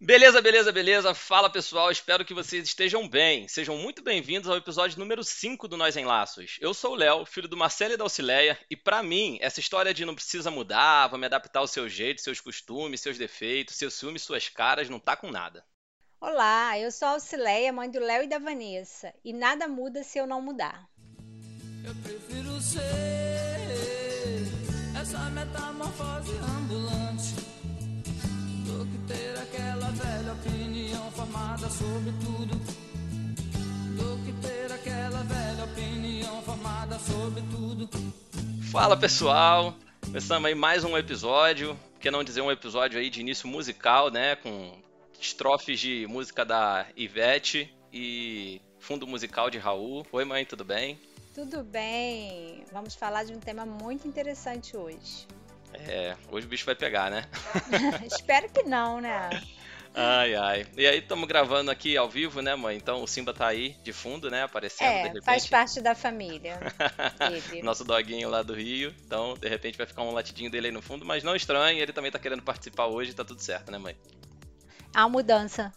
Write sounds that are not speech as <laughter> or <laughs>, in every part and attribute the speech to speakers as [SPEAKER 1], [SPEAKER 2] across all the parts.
[SPEAKER 1] Beleza, beleza, beleza. Fala pessoal, espero que vocês estejam bem. Sejam muito bem-vindos ao episódio número 5 do Nós em Laços. Eu sou o Léo, filho do Marcelo e da Auxileia, e para mim, essa história de não precisa mudar, vou me adaptar ao seu jeito, seus costumes, seus defeitos, seus ciúmes, suas caras, não tá com nada.
[SPEAKER 2] Olá, eu sou a Auxileia, mãe do Léo e da Vanessa, e nada muda se eu não mudar.
[SPEAKER 3] Eu prefiro ser essa metamorfose ambulante ter aquela velha opinião formada sobre tudo. Do que ter aquela velha opinião formada sobre tudo.
[SPEAKER 1] Fala pessoal, começamos aí mais um episódio, por que não dizer um episódio aí de início musical, né, com estrofes de música da Ivete e fundo musical de Raul. Oi mãe, tudo bem?
[SPEAKER 2] Tudo bem? Vamos falar de um tema muito interessante hoje.
[SPEAKER 1] É, hoje o bicho vai pegar, né? <laughs>
[SPEAKER 2] Espero que não, né?
[SPEAKER 1] Ai, ai. E aí, estamos gravando aqui ao vivo, né, mãe? Então o Simba tá aí de fundo, né? Aparecendo de
[SPEAKER 2] É,
[SPEAKER 1] repente.
[SPEAKER 2] faz parte da família. <laughs>
[SPEAKER 1] Nosso doguinho lá do Rio. Então, de repente, vai ficar um latidinho dele aí no fundo, mas não estranhe, ele também tá querendo participar hoje, tá tudo certo, né, mãe?
[SPEAKER 2] Uma mudança.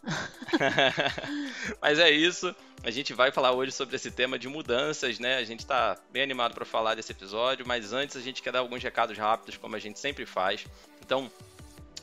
[SPEAKER 2] <laughs>
[SPEAKER 1] Mas é isso. A gente vai falar hoje sobre esse tema de mudanças, né? A gente tá bem animado para falar desse episódio, mas antes a gente quer dar alguns recados rápidos, como a gente sempre faz. Então,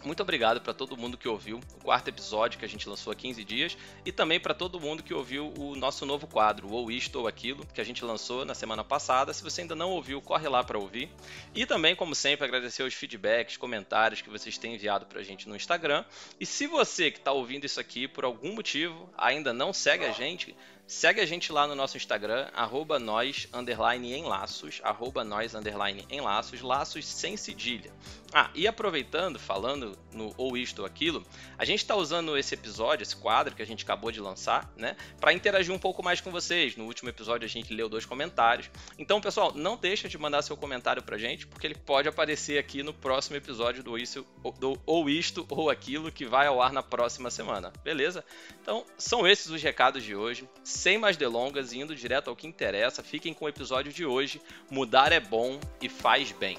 [SPEAKER 1] muito obrigado para todo mundo que ouviu o quarto episódio que a gente lançou há 15 dias e também para todo mundo que ouviu o nosso novo quadro, ou isto ou aquilo, que a gente lançou na semana passada. Se você ainda não ouviu, corre lá para ouvir. E também, como sempre, agradecer os feedbacks, comentários que vocês têm enviado para a gente no Instagram. E se você que está ouvindo isso aqui por algum motivo ainda não segue a gente, Segue a gente lá no nosso Instagram, arroba nós, underline em laços, arroba nós, underline em laços, laços sem cedilha. Ah, e aproveitando, falando no ou isto ou aquilo, a gente está usando esse episódio, esse quadro que a gente acabou de lançar, né, para interagir um pouco mais com vocês. No último episódio a gente leu dois comentários. Então, pessoal, não deixa de mandar seu comentário pra gente, porque ele pode aparecer aqui no próximo episódio do, isso, do ou isto ou aquilo que vai ao ar na próxima semana, beleza? Então, são esses os recados de hoje. Sem mais delongas, indo direto ao que interessa, fiquem com o episódio de hoje. Mudar é bom e faz bem.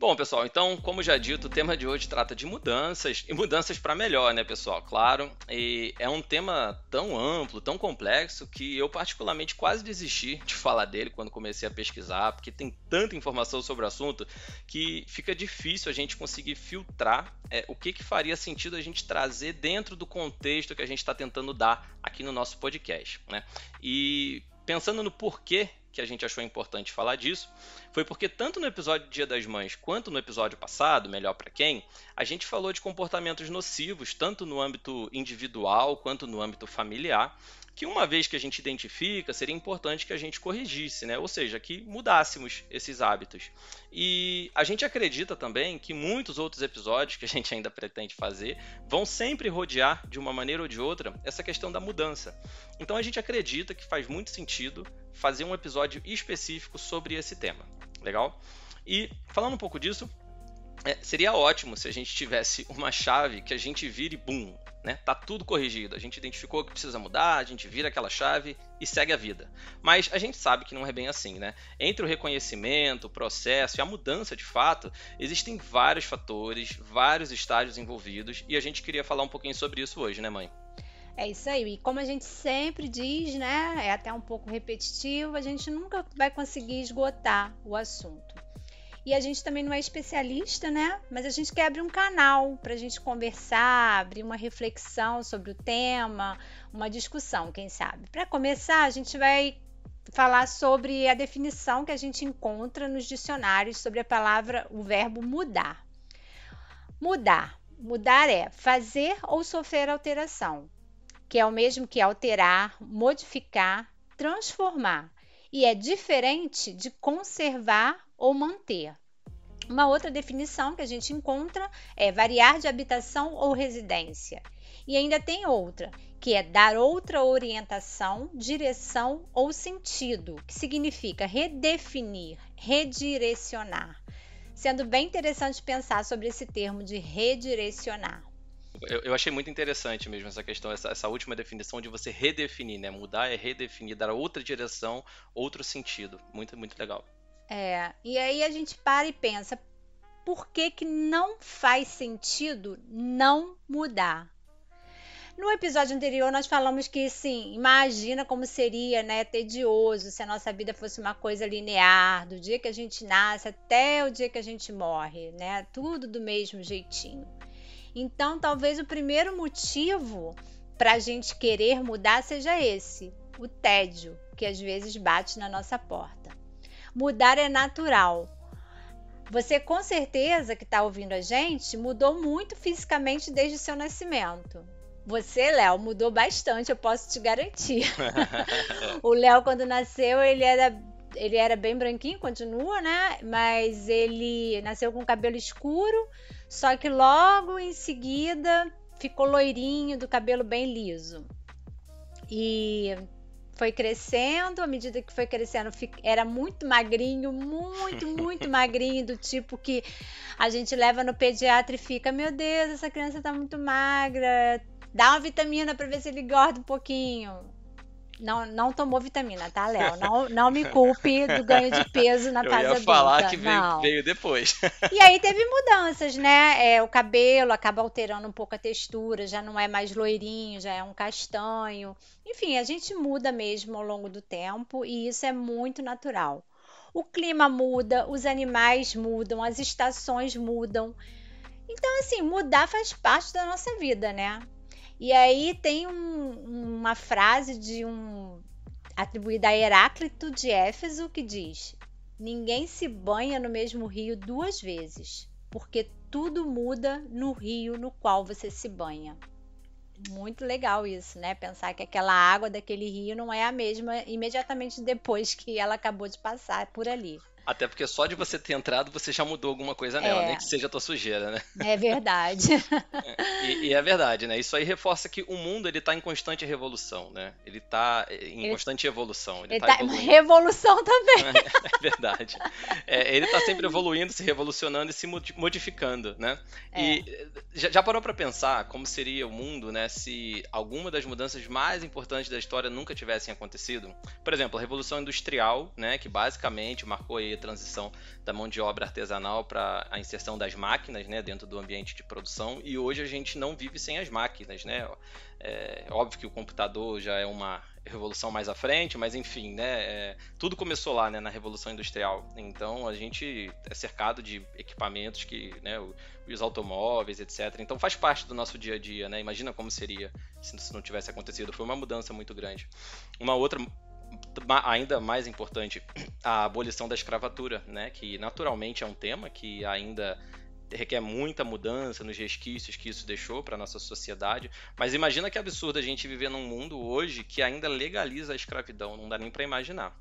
[SPEAKER 1] Bom, pessoal, então, como já dito, o tema de hoje trata de mudanças e mudanças para melhor, né, pessoal? Claro, e é um tema tão amplo, tão complexo que eu particularmente quase desisti de <laughs> falar dele quando comecei a pesquisar, porque tem tanta informação sobre o assunto que fica difícil a gente conseguir filtrar é, o que, que faria sentido a gente trazer dentro do contexto que a gente está tentando dar aqui no nosso podcast, né? E pensando no porquê que a gente achou importante falar disso foi porque tanto no episódio Dia das Mães quanto no episódio passado, Melhor para Quem, a gente falou de comportamentos nocivos, tanto no âmbito individual quanto no âmbito familiar, que uma vez que a gente identifica, seria importante que a gente corrigisse, né? ou seja, que mudássemos esses hábitos. E a gente acredita também que muitos outros episódios que a gente ainda pretende fazer vão sempre rodear, de uma maneira ou de outra, essa questão da mudança. Então a gente acredita que faz muito sentido fazer um episódio específico sobre esse tema. Legal? E falando um pouco disso, é, seria ótimo se a gente tivesse uma chave que a gente vire boom, né? Tá tudo corrigido. A gente identificou que precisa mudar, a gente vira aquela chave e segue a vida. Mas a gente sabe que não é bem assim, né? Entre o reconhecimento, o processo e a mudança de fato, existem vários fatores, vários estágios envolvidos e a gente queria falar um pouquinho sobre isso hoje, né, mãe?
[SPEAKER 2] É isso aí. E como a gente sempre diz, né? É até um pouco repetitivo, a gente nunca vai conseguir esgotar o assunto. E a gente também não é especialista, né? Mas a gente quer abrir um canal para a gente conversar, abrir uma reflexão sobre o tema, uma discussão, quem sabe. Para começar, a gente vai falar sobre a definição que a gente encontra nos dicionários sobre a palavra, o verbo mudar. Mudar. Mudar é fazer ou sofrer alteração, que é o mesmo que alterar, modificar, transformar, e é diferente de conservar ou manter. Uma outra definição que a gente encontra é variar de habitação ou residência. E ainda tem outra, que é dar outra orientação, direção ou sentido, que significa redefinir, redirecionar. Sendo bem interessante pensar sobre esse termo de redirecionar.
[SPEAKER 1] Eu, eu, achei muito interessante mesmo essa questão, essa, essa, última definição de você redefinir, né? Mudar é redefinir, dar outra direção, outro sentido. Muito, muito legal.
[SPEAKER 2] É, e aí a gente para e pensa, por que que não faz sentido não mudar? No episódio anterior, nós falamos que, sim, imagina como seria, né, tedioso se a nossa vida fosse uma coisa linear, do dia que a gente nasce até o dia que a gente morre, né? Tudo do mesmo jeitinho. Então, talvez o primeiro motivo para a gente querer mudar seja esse, o tédio, que às vezes bate na nossa porta. Mudar é natural. Você, com certeza, que está ouvindo a gente, mudou muito fisicamente desde o seu nascimento. Você, Léo, mudou bastante, eu posso te garantir. <laughs> o Léo, quando nasceu, ele era, ele era bem branquinho, continua, né? Mas ele nasceu com cabelo escuro, só que logo em seguida ficou loirinho, do cabelo bem liso. E foi crescendo, à medida que foi crescendo, era muito magrinho, muito, <laughs> muito magrinho, do tipo que a gente leva no pediatra e fica: Meu Deus, essa criança tá muito magra, Dá uma vitamina para ver se ele engorda um pouquinho. Não, não tomou vitamina, tá, Léo? Não, <laughs> não me culpe do ganho de peso na fase adulta.
[SPEAKER 1] Eu ia falar que veio, veio, depois.
[SPEAKER 2] E aí teve mudanças, né? É, o cabelo acaba alterando um pouco a textura, já não é mais loirinho, já é um castanho. Enfim, a gente muda mesmo ao longo do tempo e isso é muito natural. O clima muda, os animais mudam, as estações mudam. Então, assim, mudar faz parte da nossa vida, né? E aí tem um, uma frase de um atribuída a Heráclito de Éfeso que diz: Ninguém se banha no mesmo rio duas vezes, porque tudo muda no rio no qual você se banha. Muito legal isso, né? Pensar que aquela água daquele rio não é a mesma imediatamente depois que ela acabou de passar por ali.
[SPEAKER 1] Até porque só de você ter entrado, você já mudou alguma coisa nela, é. nem que seja a tua sujeira, né?
[SPEAKER 2] É verdade. <laughs>
[SPEAKER 1] e, e, é verdade, né? Isso aí reforça que o mundo ele tá em constante revolução, né? Ele tá em ele, constante evolução.
[SPEAKER 2] Ele, ele tá, tá em revolução também. <laughs>
[SPEAKER 1] é verdade. É, ele tá sempre evoluindo, se revolucionando e se modificando, né? É. E já, já parou para pensar como seria o mundo, né, se alguma das mudanças mais importantes da história nunca tivessem acontecido? Por exemplo, a Revolução Industrial, né, que basicamente marcou aí transição da mão de obra artesanal para a inserção das máquinas né, dentro do ambiente de produção e hoje a gente não vive sem as máquinas. Né? É óbvio que o computador já é uma revolução mais à frente, mas enfim, né, é, tudo começou lá né, na Revolução Industrial. Então a gente é cercado de equipamentos que, né, os automóveis, etc. Então faz parte do nosso dia a dia, né? Imagina como seria se não tivesse acontecido. Foi uma mudança muito grande. Uma outra ainda mais importante, <clears throat> a abolição da escravatura, né? que naturalmente é um tema que ainda requer muita mudança nos resquícios que isso deixou para nossa sociedade. Mas imagina que absurdo a gente viver num mundo hoje que ainda legaliza a escravidão, não dá nem para imaginar.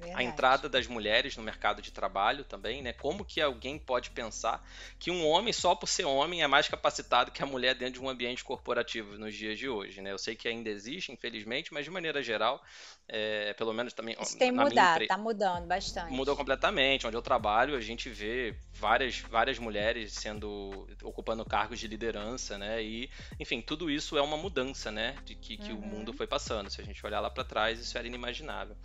[SPEAKER 1] Verdade. a entrada das mulheres no mercado de trabalho também, né? Como que alguém pode pensar que um homem só por ser homem é mais capacitado que a mulher dentro de um ambiente corporativo nos dias de hoje, né? Eu sei que ainda existe, infelizmente, mas de maneira geral, é, pelo menos também.
[SPEAKER 2] Isso tem mudado, empre... tá mudando bastante.
[SPEAKER 1] Mudou completamente. Onde eu trabalho, a gente vê várias, várias mulheres sendo ocupando cargos de liderança, né? E, enfim, tudo isso é uma mudança, né? De que, que uhum. o mundo foi passando. Se a gente olhar lá para trás, isso era inimaginável.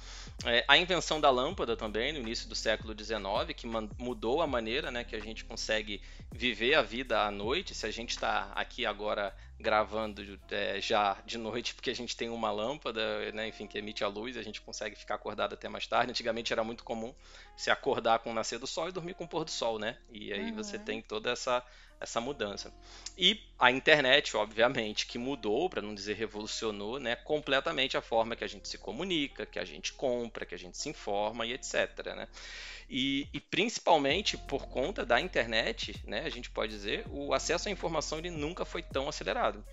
[SPEAKER 1] É, a invenção invenção da lâmpada também, no início do século XIX, que mudou a maneira né, que a gente consegue viver a vida à noite. Se a gente está aqui agora gravando é, já de noite, porque a gente tem uma lâmpada, né, enfim, que emite a luz, a gente consegue ficar acordado até mais tarde. Antigamente era muito comum se acordar com o nascer do sol e dormir com o pôr do sol, né? E aí uhum. você tem toda essa essa mudança. E a internet, obviamente, que mudou, para não dizer revolucionou, né, completamente a forma que a gente se comunica, que a gente compra, que a gente se informa e etc. Né? E, e, principalmente por conta da internet, né, a gente pode dizer, o acesso à informação ele nunca foi tão acelerado.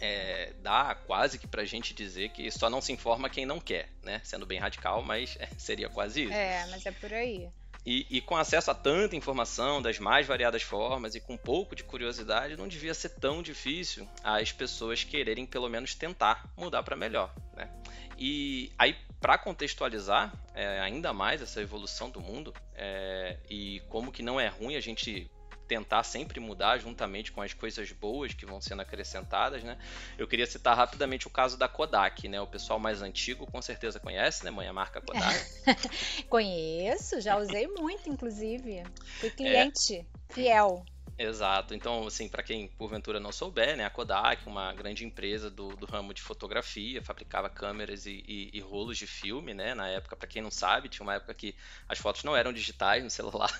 [SPEAKER 1] É, dá quase que pra gente dizer que só não se informa quem não quer, né? Sendo bem radical, mas <laughs> seria quase isso.
[SPEAKER 2] É, mas é por aí.
[SPEAKER 1] E, e, com acesso a tanta informação das mais variadas formas e com um pouco de curiosidade, não devia ser tão difícil as pessoas quererem pelo menos tentar mudar para melhor. Né? E aí, para contextualizar é, ainda mais essa evolução do mundo é, e como que não é ruim a gente tentar sempre mudar juntamente com as coisas boas que vão sendo acrescentadas, né? Eu queria citar rapidamente o caso da Kodak, né? O pessoal mais antigo com certeza conhece, né, mãe, a marca Kodak? <laughs>
[SPEAKER 2] Conheço, já usei muito, inclusive. Fui cliente é. fiel.
[SPEAKER 1] Exato. Então, assim, para quem porventura não souber, né, a Kodak, uma grande empresa do, do ramo de fotografia, fabricava câmeras e, e, e rolos de filme, né? Na época, para quem não sabe, tinha uma época que as fotos não eram digitais no celular.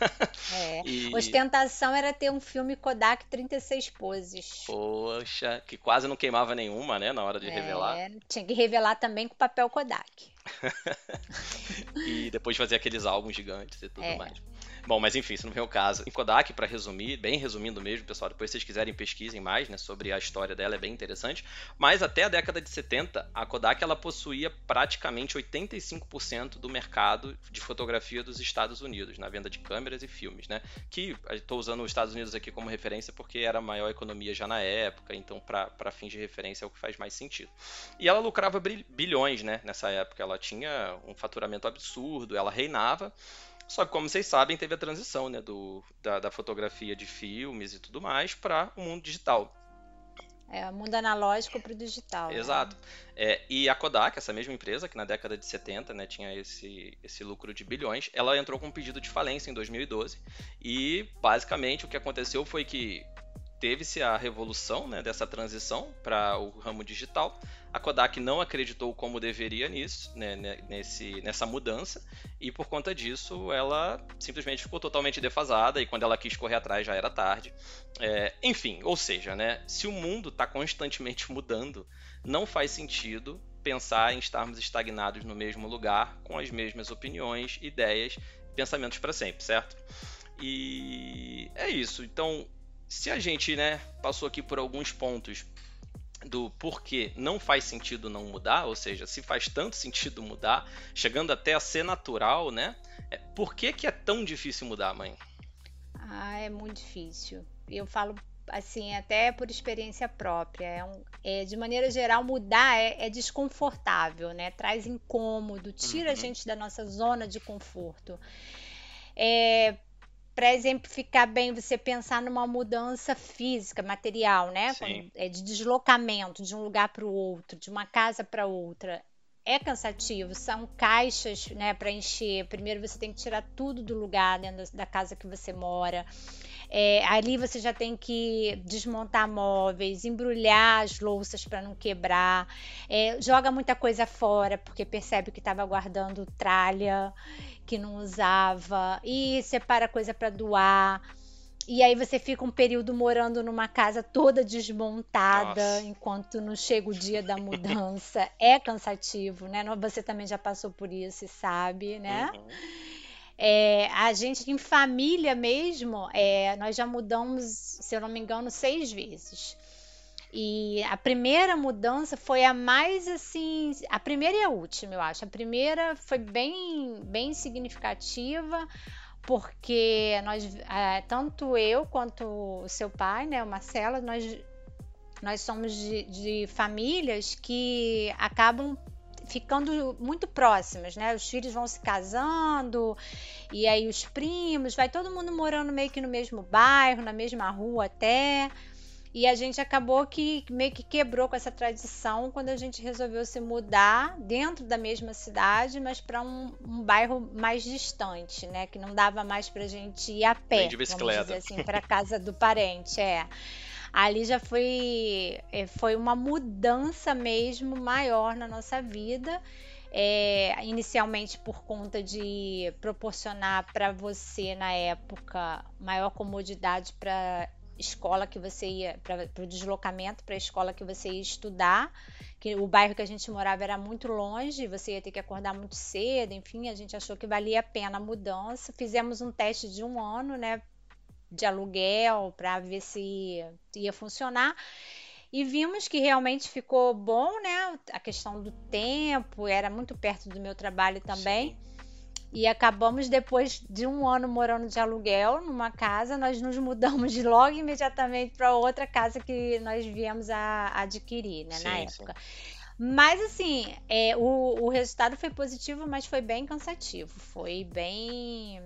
[SPEAKER 2] É. <laughs> e... Ostentação era ter um filme Kodak 36 poses.
[SPEAKER 1] Poxa, que quase não queimava nenhuma, né, na hora de é, revelar.
[SPEAKER 2] Tinha que revelar também com papel Kodak. <laughs>
[SPEAKER 1] e depois fazer aqueles álbuns gigantes e tudo é. mais. Bom, mas enfim, isso não vem o caso. Em Kodak, para resumir, bem resumindo mesmo, pessoal, depois se vocês quiserem pesquisem mais, né, sobre a história dela, é bem interessante. Mas até a década de 70, a Kodak ela possuía praticamente 85% do mercado de fotografia dos Estados Unidos, na venda de câmeras e filmes, né? Que estou usando os Estados Unidos aqui como referência porque era a maior economia já na época, então para fins de referência é o que faz mais sentido. E ela lucrava bilhões, né, nessa época. Ela tinha um faturamento absurdo, ela reinava. Só que, como vocês sabem, teve a transição né, do, da, da fotografia de filmes e tudo mais para o mundo digital.
[SPEAKER 2] É, o mundo analógico para o digital.
[SPEAKER 1] Né? Exato. Né? É, e a Kodak, essa mesma empresa, que na década de 70 né, tinha esse, esse lucro de bilhões, ela entrou com um pedido de falência em 2012. E, basicamente, o que aconteceu foi que teve-se a revolução né, dessa transição para o ramo digital. A Kodak não acreditou como deveria nisso, né, nesse, nessa mudança, e por conta disso ela simplesmente ficou totalmente defasada e quando ela quis correr atrás já era tarde. É, enfim, ou seja, né, se o mundo está constantemente mudando, não faz sentido pensar em estarmos estagnados no mesmo lugar com as mesmas opiniões, ideias, pensamentos para sempre, certo? E é isso. Então, se a gente, né, passou aqui por alguns pontos do porquê não faz sentido não mudar, ou seja, se faz tanto sentido mudar, chegando até a ser natural, né? É, por que, que é tão difícil mudar, mãe?
[SPEAKER 2] Ah, é muito difícil. Eu falo assim, até por experiência própria. É um, é, de maneira geral, mudar é, é, desconfortável, né? Traz incômodo, tira uhum. a gente da nossa zona de conforto. É, para exemplificar bem, você pensar numa mudança física, material, né? É de deslocamento de um lugar para o outro, de uma casa para outra. É cansativo, são caixas né, para encher. Primeiro você tem que tirar tudo do lugar dentro da casa que você mora. É, ali você já tem que desmontar móveis, embrulhar as louças para não quebrar, é, joga muita coisa fora porque percebe que estava guardando tralha que não usava e separa coisa para doar. E aí você fica um período morando numa casa toda desmontada Nossa. enquanto não chega o dia da mudança. é cansativo, né? Você também já passou por isso e sabe, né? Uhum. É, a gente em família mesmo, é, nós já mudamos, se eu não me engano, seis vezes. E a primeira mudança foi a mais assim, a primeira e a última, eu acho. A primeira foi bem, bem significativa, porque nós, é, tanto eu quanto o seu pai, né, o Marcelo, nós, nós somos de, de famílias que acabam ficando muito próximas, né? Os filhos vão se casando e aí os primos, vai todo mundo morando meio que no mesmo bairro, na mesma rua até. E a gente acabou que meio que quebrou com essa tradição quando a gente resolveu se mudar dentro da mesma cidade, mas para um, um, bairro mais distante, né? Que não dava mais para a gente ir a pé,
[SPEAKER 1] de bicicleta.
[SPEAKER 2] vamos dizer assim, para casa do parente, é ali já foi, é, foi uma mudança mesmo maior na nossa vida. É, inicialmente por conta de proporcionar para você na época maior comodidade para escola que você ia para o deslocamento para a escola que você ia estudar que o bairro que a gente morava era muito longe você ia ter que acordar muito cedo enfim a gente achou que valia a pena a mudança fizemos um teste de um ano né de aluguel para ver se ia funcionar. E vimos que realmente ficou bom, né? A questão do tempo, era muito perto do meu trabalho também. Sim. E acabamos, depois de um ano morando de aluguel numa casa, nós nos mudamos <laughs> de logo imediatamente para outra casa que nós viemos a adquirir, né, sim, na época. Sim. Mas assim, é, o, o resultado foi positivo, mas foi bem cansativo. Foi bem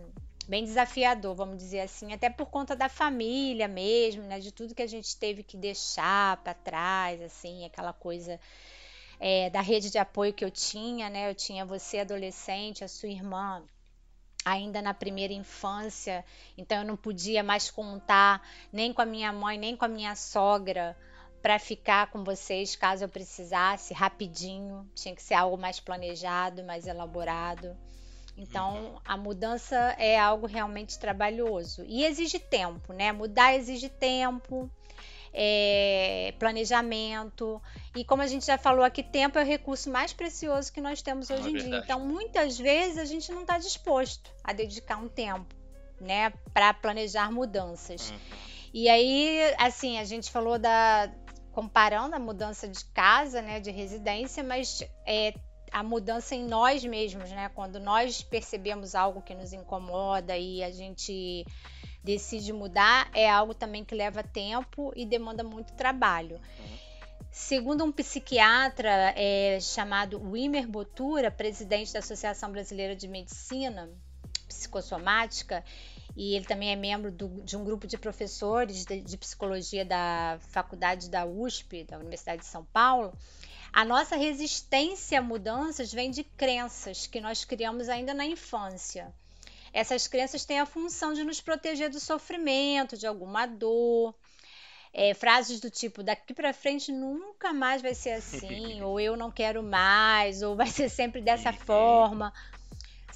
[SPEAKER 2] bem desafiador, vamos dizer assim, até por conta da família mesmo, né? De tudo que a gente teve que deixar para trás, assim, aquela coisa é, da rede de apoio que eu tinha, né? Eu tinha você adolescente, a sua irmã ainda na primeira infância, então eu não podia mais contar nem com a minha mãe, nem com a minha sogra para ficar com vocês caso eu precisasse rapidinho. Tinha que ser algo mais planejado, mais elaborado. Então, uhum. a mudança é algo realmente trabalhoso e exige tempo, né? Mudar exige tempo, é, planejamento. E como a gente já falou aqui, tempo é o recurso mais precioso que nós temos hoje é em dia. Então, muitas vezes a gente não está disposto a dedicar um tempo, né, para planejar mudanças. Uhum. E aí, assim, a gente falou da comparando a mudança de casa, né, de residência, mas é, a mudança em nós mesmos, né? Quando nós percebemos algo que nos incomoda e a gente decide mudar, é algo também que leva tempo e demanda muito trabalho. Segundo um psiquiatra é, chamado Wimmer Botura, presidente da Associação Brasileira de Medicina Psicossomática, e ele também é membro do, de um grupo de professores de, de psicologia da faculdade da USP, da Universidade de São Paulo, a nossa resistência a mudanças vem de crenças que nós criamos ainda na infância. Essas crenças têm a função de nos proteger do sofrimento, de alguma dor. É, frases do tipo daqui para frente nunca mais vai ser assim, <laughs> ou eu não quero mais, ou vai ser sempre dessa forma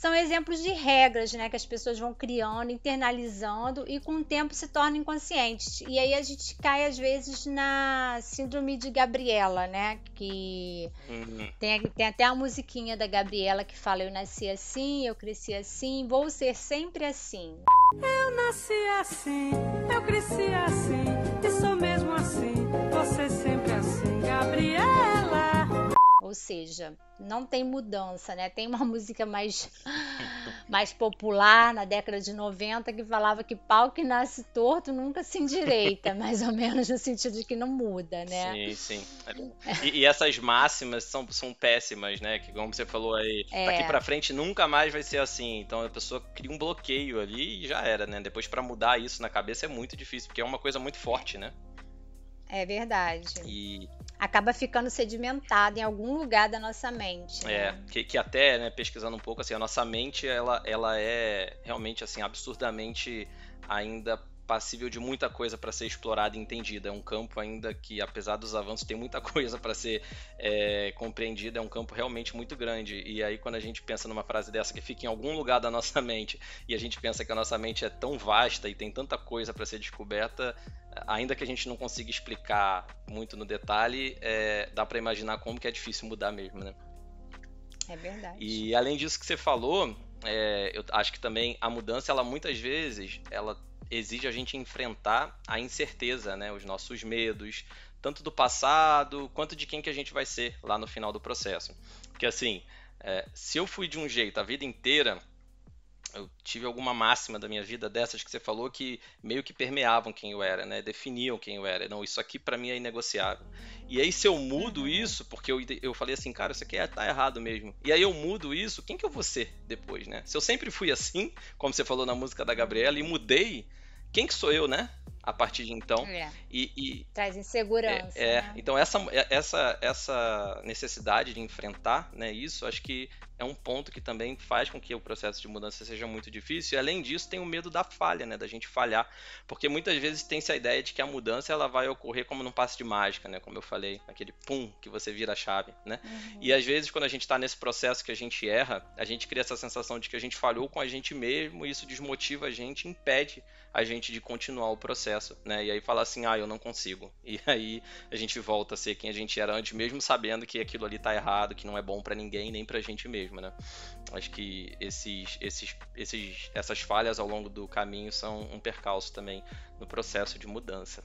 [SPEAKER 2] são exemplos de regras né, que as pessoas vão criando, internalizando e com o tempo se tornam inconscientes. E aí a gente cai às vezes na síndrome de Gabriela, né? Que uhum. tem, tem até a musiquinha da Gabriela que fala: Eu nasci assim, eu cresci assim, vou ser sempre assim.
[SPEAKER 3] Eu nasci assim, eu cresci assim, e sou mesmo assim, você sempre assim,
[SPEAKER 2] seja, não tem mudança, né? Tem uma <laughs> música mais, mais popular na década de 90 que falava que pau que nasce torto nunca se endireita, <laughs> mais ou menos no sentido de que não muda, né?
[SPEAKER 1] Sim, sim. E, e essas máximas são, são péssimas, né? Que como você falou aí, é. daqui para frente nunca mais vai ser assim. Então a pessoa cria um bloqueio ali e já era, né? Depois para mudar isso na cabeça é muito difícil, porque é uma coisa muito forte, né?
[SPEAKER 2] É verdade.
[SPEAKER 1] E
[SPEAKER 2] acaba ficando sedimentado em algum lugar da nossa mente.
[SPEAKER 1] Né? É, que, que até, né, pesquisando um pouco, assim, a nossa mente, ela, ela é realmente, assim, absurdamente ainda passível de muita coisa para ser explorada e entendida. É um campo ainda que, apesar dos avanços, tem muita <laughs> coisa para ser é, compreendida. É um campo realmente muito grande. E aí, quando a gente pensa numa frase dessa que fica em algum lugar da nossa <laughs> mente e a gente pensa que a nossa mente é tão vasta e tem tanta coisa para ser descoberta, ainda que a gente não consiga explicar muito no detalhe, é, dá para imaginar como que é difícil mudar mesmo, né?
[SPEAKER 2] É verdade.
[SPEAKER 1] E além disso que você falou, é, eu acho que também a mudança, ela muitas vezes, ela exige a gente enfrentar a incerteza, né? Os nossos medos, tanto do passado quanto de quem que a gente vai ser lá no final do processo. Porque assim, é, se eu fui de um jeito a vida inteira, eu tive alguma máxima da minha vida dessas que você falou que meio que permeavam quem eu era, né? Definiam quem eu era. Não, isso aqui para mim é inegociável. E aí se eu mudo uhum. isso, porque eu, eu falei assim, cara, isso aqui é, tá errado mesmo. E aí eu mudo isso, quem que eu vou ser depois, né? Se eu sempre fui assim, como você falou na música da Gabriela, e mudei, quem que sou eu, né? A partir de então.
[SPEAKER 2] É.
[SPEAKER 1] E, e,
[SPEAKER 2] Traz insegurança.
[SPEAKER 1] É, é.
[SPEAKER 2] Né?
[SPEAKER 1] então essa, essa, essa necessidade de enfrentar né, isso, acho que é um ponto que também faz com que o processo de mudança seja muito difícil. E além disso, tem o medo da falha, né, da gente falhar, porque muitas vezes tem-se a ideia de que a mudança ela vai ocorrer como num passe de mágica, né, como eu falei, aquele pum que você vira a chave, né? Uhum. E às vezes quando a gente está nesse processo que a gente erra, a gente cria essa sensação de que a gente falhou com a gente mesmo, e isso desmotiva a gente, impede a gente de continuar o processo, né? E aí fala assim, ah, eu não consigo. <laughs> E aí a gente volta a ser quem a gente era antes, mesmo sabendo que aquilo ali tá errado, que não é bom para ninguém, nem pra gente mesmo mesmo, né? Acho que esses, esses, esses, essas falhas ao longo do caminho são um percalço também no processo de mudança.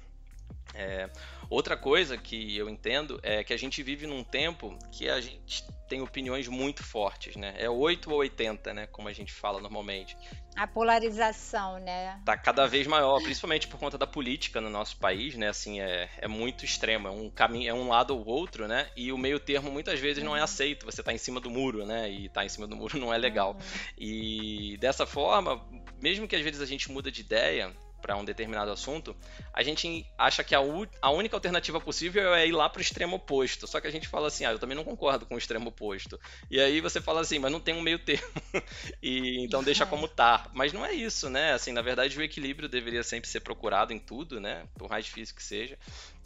[SPEAKER 1] É, outra coisa que eu entendo é que a gente vive num tempo que a gente tem opiniões muito fortes, né? É 8 ou 80, né? Como a gente fala normalmente.
[SPEAKER 2] A polarização, né?
[SPEAKER 1] Tá cada vez maior, principalmente por conta da política no nosso país, né? Assim, é, é muito extremo, é um caminho, é um lado ou outro, né? E o meio termo muitas vezes não é uhum. aceito. Você tá em cima do muro, né? E tá em cima do muro não é legal. Uhum. E dessa forma, mesmo que às vezes a gente muda de ideia, para um determinado assunto, a gente acha que a, a, única alternativa possível é ir lá para o extremo oposto. Só que a gente fala assim, ah, eu também não concordo com o extremo oposto. E aí você fala assim, mas não tem um meio termo. <laughs> e então deixa como tá. Mas não é isso, né? Assim, na verdade o equilíbrio deveria sempre ser procurado em tudo, né? Por mais difícil que seja.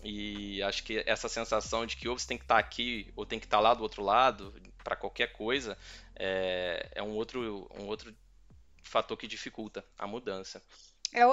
[SPEAKER 1] E acho que essa sensação de que ou você tem que estar tá aqui ou tem que estar tá lá do outro lado para qualquer coisa é, é um outro um outro fator que dificulta a mudança.
[SPEAKER 2] É,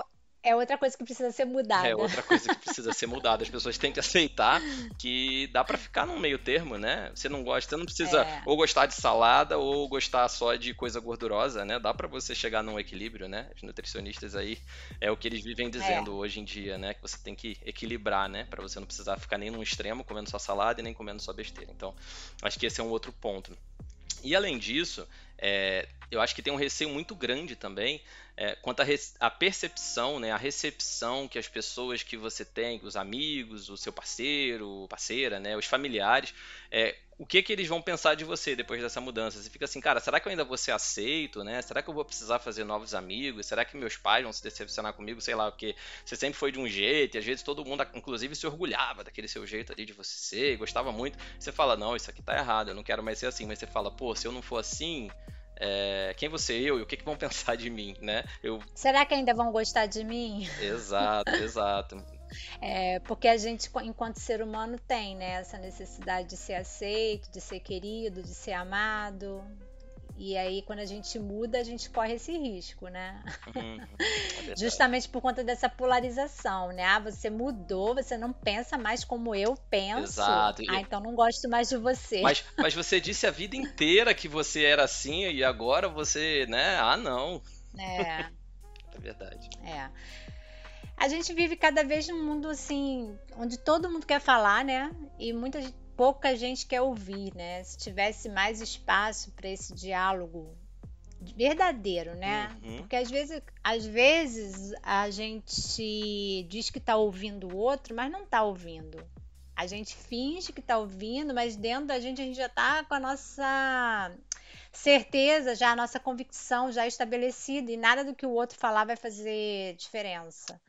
[SPEAKER 2] é outra coisa que precisa ser mudada.
[SPEAKER 1] É outra coisa que precisa ser mudada. As pessoas têm que aceitar que dá para ficar num meio termo, né? Você não gosta, você não precisa é. ou gostar de salada ou gostar só de coisa gordurosa, né? Dá para você chegar num equilíbrio, né? Os nutricionistas aí é o que eles vivem dizendo é. hoje em dia, né? Que você tem que equilibrar, né? Para você não precisar ficar nem num extremo comendo só salada e nem comendo só besteira. Então, acho que esse é um outro ponto. E além disso, é, eu acho que tem um receio muito grande também é, quanto à percepção, né, a recepção que as pessoas que você tem, os amigos, o seu parceiro, parceira, né, os familiares, é, o que que eles vão pensar de você depois dessa mudança? Você fica assim, cara, será que eu ainda vou ser aceito, né? Será que eu vou precisar fazer novos amigos? Será que meus pais vão se decepcionar comigo? Sei lá, porque você sempre foi de um jeito e às vezes todo mundo, inclusive, se orgulhava daquele seu jeito ali de você ser, gostava muito. Você fala, não, isso aqui tá errado, eu não quero mais ser assim. Mas você fala, pô, se eu não for assim, é, quem você eu e o que, que vão <laughs> pensar de mim, né? Eu...
[SPEAKER 2] Será que ainda vão gostar de mim?
[SPEAKER 1] Exato, exato.
[SPEAKER 2] É, porque a gente, enquanto ser humano, tem né, essa necessidade de ser aceito, de ser querido, de ser amado. E aí, quando a gente muda, a gente corre esse risco, né? Uhum, é <laughs> Justamente por conta dessa polarização, né? Ah, você mudou, você não pensa mais como eu penso. Exato. Ah, então não gosto mais de você.
[SPEAKER 1] Mas, mas você disse a vida inteira que você era assim e agora você, né? Ah, não.
[SPEAKER 2] É. <laughs>
[SPEAKER 1] é verdade.
[SPEAKER 2] É. A gente vive cada vez num mundo assim, onde todo mundo quer falar, né? E muita pouca gente quer ouvir, né? Se tivesse mais espaço para esse diálogo verdadeiro, né? Uhum. Porque às vezes, às vezes a gente diz que está ouvindo o outro, mas não está ouvindo. A gente finge que está ouvindo, mas dentro da gente a gente já está com a nossa certeza, já a nossa convicção já estabelecida e nada do que o outro falar vai fazer diferença.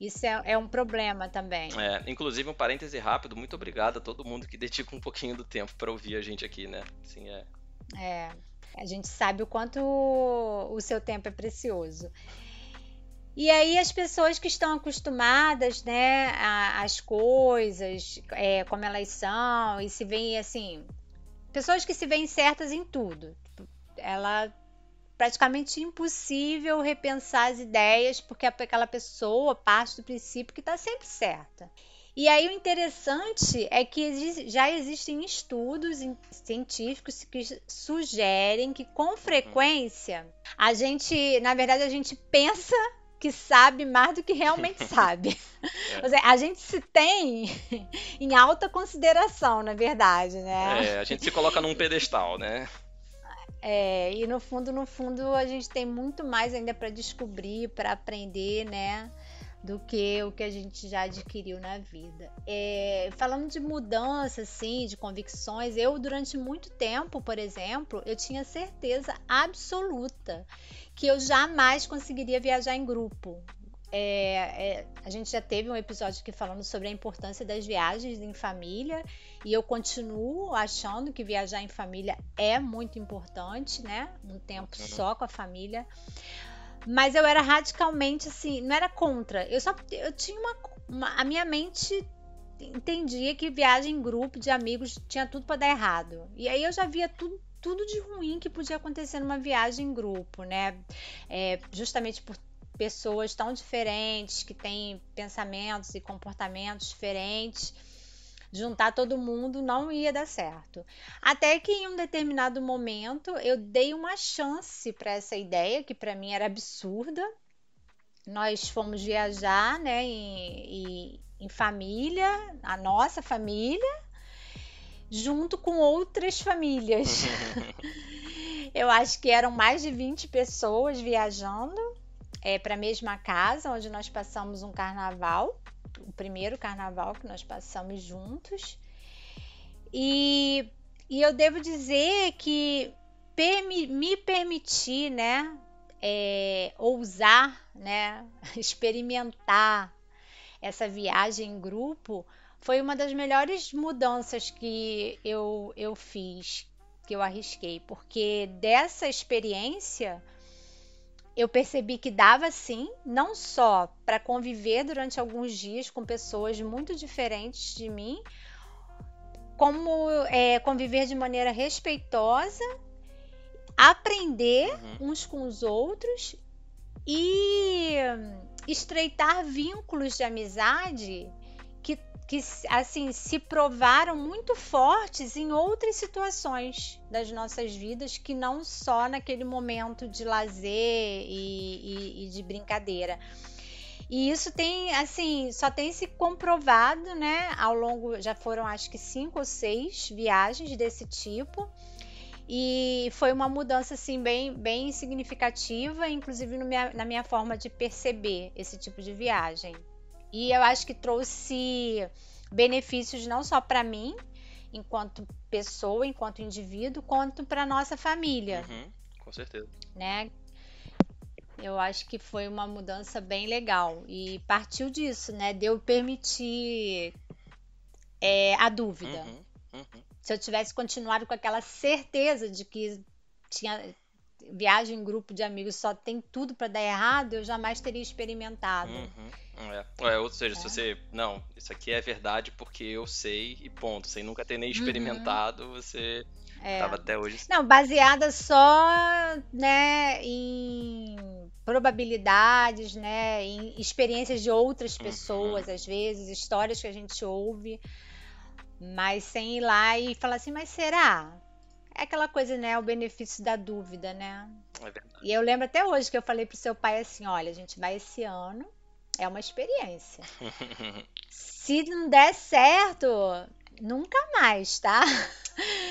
[SPEAKER 2] Isso é, é um problema também.
[SPEAKER 1] É, inclusive, um parêntese rápido, muito obrigado a todo mundo que dedica um pouquinho do tempo para ouvir a gente aqui, né? Assim, é...
[SPEAKER 2] é, a gente sabe o quanto o seu tempo é precioso. E aí as pessoas que estão acostumadas, né, às coisas, é, como elas são, e se veem assim, pessoas que se veem certas em tudo. Tipo, ela praticamente impossível repensar as ideias, porque aquela pessoa parte do princípio que está sempre certa. E aí o interessante é que já existem estudos científicos que sugerem que com frequência a gente, na verdade, a gente pensa que sabe mais do que realmente <laughs> sabe. É. Seja, a gente se tem <laughs> em alta consideração, na verdade, né?
[SPEAKER 1] É, a gente se coloca num pedestal, né?
[SPEAKER 2] É, e no fundo, no fundo, a gente tem muito mais ainda para descobrir, para aprender, né? Do que o que a gente já adquiriu na vida. É, falando de mudança, assim, de convicções, eu durante muito tempo, por exemplo, eu tinha certeza absoluta que eu jamais conseguiria viajar em grupo. É, é, a gente já teve um episódio aqui falando sobre a importância das viagens em família e eu continuo achando que viajar em família é muito importante, né? Um tempo uhum. só com a família. Mas eu era radicalmente assim, não era contra. Eu só eu tinha uma, uma a minha mente entendia que viagem em grupo de amigos tinha tudo para dar errado. E aí eu já via tudo tudo de ruim que podia acontecer numa viagem em grupo, né? É, justamente por pessoas tão diferentes, que têm pensamentos e comportamentos diferentes, juntar todo mundo não ia dar certo. Até que em um determinado momento eu dei uma chance para essa ideia, que para mim era absurda. Nós fomos viajar, né? E, e em família, a nossa família, junto com outras famílias. <laughs> Eu acho que eram mais de 20 pessoas viajando é, para a mesma casa, onde nós passamos um carnaval, o primeiro carnaval que nós passamos juntos. E, e eu devo dizer que permi, me permitir, né, é, ousar, né, <laughs> experimentar essa viagem em grupo foi uma das melhores mudanças que eu, eu fiz, que eu arrisquei, porque dessa experiência eu percebi que dava sim, não só para conviver durante alguns dias com pessoas muito diferentes de mim, como é, conviver de maneira respeitosa, aprender uhum. uns com os outros e estreitar vínculos de amizade que, assim se provaram muito fortes em outras situações das nossas vidas que não só naquele momento de lazer e, e, e de brincadeira. E isso tem, assim, só tem se comprovado, né? Ao longo, já foram acho que cinco ou seis viagens desse tipo. E foi uma mudança assim bem, bem significativa, inclusive minha, na minha forma de perceber esse tipo de viagem. E eu acho que trouxe benefícios não só para mim, enquanto pessoa, enquanto indivíduo, quanto para nossa família.
[SPEAKER 1] Uhum, com certeza.
[SPEAKER 2] Né? Eu acho que foi uma mudança bem legal e partiu disso, né? De eu permitir é, a dúvida. Uhum, uhum se eu tivesse continuado com aquela certeza de que tinha viagem em grupo de amigos só tem tudo para dar errado, eu jamais teria experimentado.
[SPEAKER 1] Uhum. É. é. ou seja, é. se você. Não, isso aqui é verdade porque eu sei e ponto. Sem nunca ter nem uhum. experimentado, uhum. você estava é. até hoje.
[SPEAKER 2] Não, baseada só né, em probabilidades, né, em experiências de outras uhum. pessoas, uhum. às vezes, histórias que a gente ouve mas sem ir lá e falar assim, mas será? É aquela coisa, né? O benefício da dúvida, né?
[SPEAKER 1] É verdade.
[SPEAKER 2] E eu lembro até hoje que eu falei pro seu pai assim: olha, a gente vai esse ano, é uma experiência. <laughs> Se não der certo, nunca mais, tá?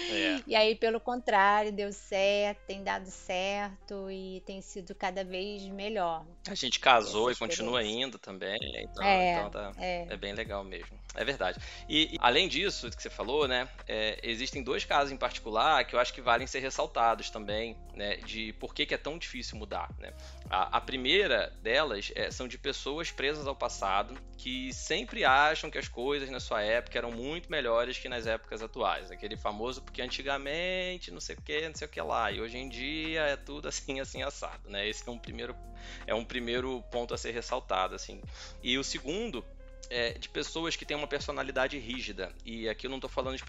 [SPEAKER 2] É. <laughs> E aí, pelo contrário, deu certo, tem dado certo e tem sido cada vez melhor.
[SPEAKER 1] A gente casou e continua indo também, então, é, então tá, é. é. bem legal mesmo. É verdade. E, e além disso que você falou, né, é, existem dois casos em particular que eu acho que valem ser ressaltados também, né, de por que, que é tão difícil mudar. Né? A, a primeira delas é, são de pessoas presas ao passado que sempre acham que as coisas na sua época eram muito melhores que nas épocas atuais. Aquele famoso porque antigamente não sei o que, não sei o que lá, e hoje em dia é tudo <laughs> assim, assim, assado. Né? Esse é um primeiro, é um primeiro ponto a ser ressaltado. assim. E o segundo é, de pessoas que têm uma personalidade rígida. E aqui eu não estou falando de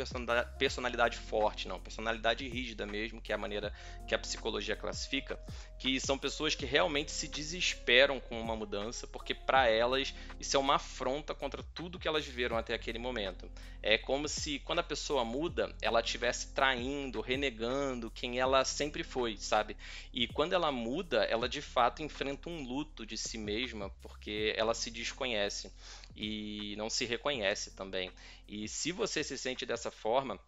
[SPEAKER 1] personalidade, forte, não. Personalidade rígida mesmo, que é a maneira que a psicologia classifica. Que são pessoas que realmente se desesperam com uma mudança, porque para elas isso é uma afronta contra tudo que elas viveram até aquele momento. É como se quando a pessoa muda, ela estivesse traindo, renegando quem ela sempre foi, sabe? E quando ela muda, ela de fato enfrenta um luto de si mesma, porque ela se desconhece e não se reconhece também. E se você se sente dessa forma,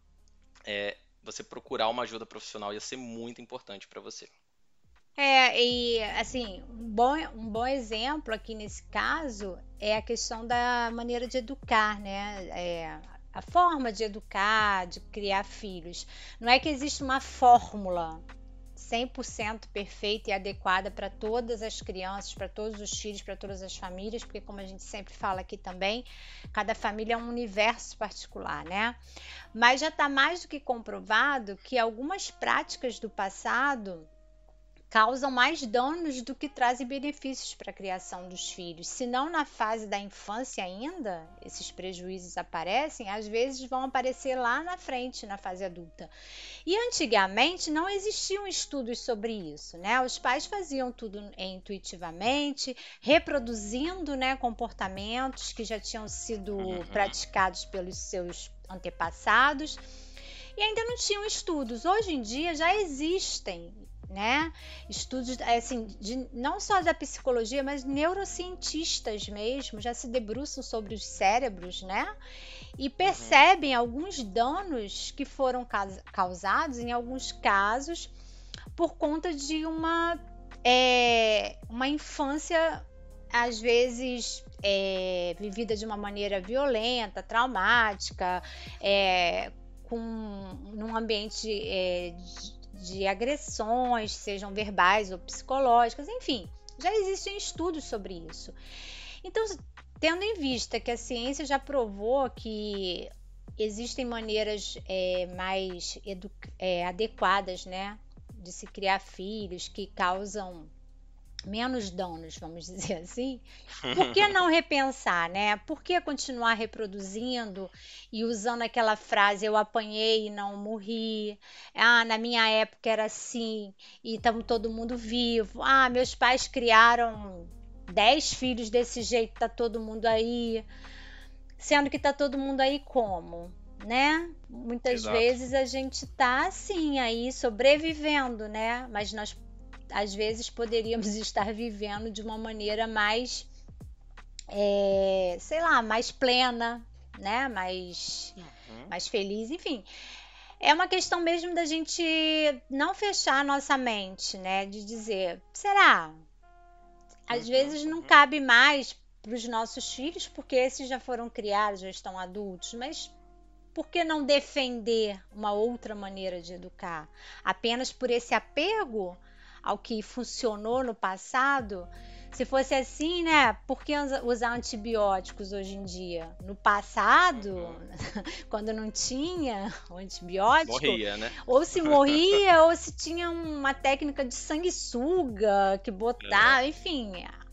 [SPEAKER 1] é, você procurar uma ajuda profissional ia ser muito importante para você.
[SPEAKER 2] É, e assim, um bom, um bom exemplo aqui nesse caso é a questão da maneira de educar, né? É, a forma de educar, de criar filhos. Não é que existe uma fórmula 100% perfeita e adequada para todas as crianças, para todos os filhos, para todas as famílias, porque como a gente sempre fala aqui também, cada família é um universo particular, né? Mas já está mais do que comprovado que algumas práticas do passado causam mais danos do que trazem benefícios para a criação dos filhos. Se não na fase da infância ainda, esses prejuízos aparecem, às vezes vão aparecer lá na frente, na fase adulta. E antigamente não existiam estudos sobre isso, né? Os pais faziam tudo intuitivamente, reproduzindo, né, comportamentos que já tinham sido uhum. praticados pelos seus antepassados. E ainda não tinham estudos. Hoje em dia já existem né? Estudos assim, de, não só da psicologia, mas neurocientistas mesmo já se debruçam sobre os cérebros, né? E uhum. percebem alguns danos que foram causados, em alguns casos, por conta de uma, é, uma infância, às vezes, é, vivida de uma maneira violenta, traumática, é, com, num ambiente é, de, de agressões, sejam verbais ou psicológicas, enfim, já existem estudos sobre isso. Então, tendo em vista que a ciência já provou que existem maneiras é, mais é, adequadas, né, de se criar filhos que causam menos danos, vamos <laughs> dizer assim, por que <laughs> não repensar, né? Por que continuar reproduzindo e usando aquela frase eu apanhei e não morri? Ah, na minha época era assim e estamos todo mundo vivo. Ah, meus pais criaram dez filhos desse jeito, tá todo mundo aí. Sendo que tá todo mundo aí como? Né? Muitas Exato. vezes a gente tá assim aí sobrevivendo, né? Mas nós às vezes poderíamos <laughs> estar vivendo de uma maneira mais, é, sei lá, mais plena, né? Mais, uhum. mais feliz, enfim. É uma questão mesmo da gente não fechar a nossa mente, né? De dizer, será? Às uhum. vezes não cabe mais para os nossos filhos, porque esses já foram criados, já estão adultos, mas por que não defender uma outra maneira de educar? Apenas por esse apego ao que funcionou no passado, se fosse assim, né? Por que usar antibióticos hoje em dia? No passado, uhum. <laughs> quando não tinha o antibiótico,
[SPEAKER 1] morria, né?
[SPEAKER 2] ou se morria, ou se tinha uma técnica de sanguessuga que botava, é. enfim,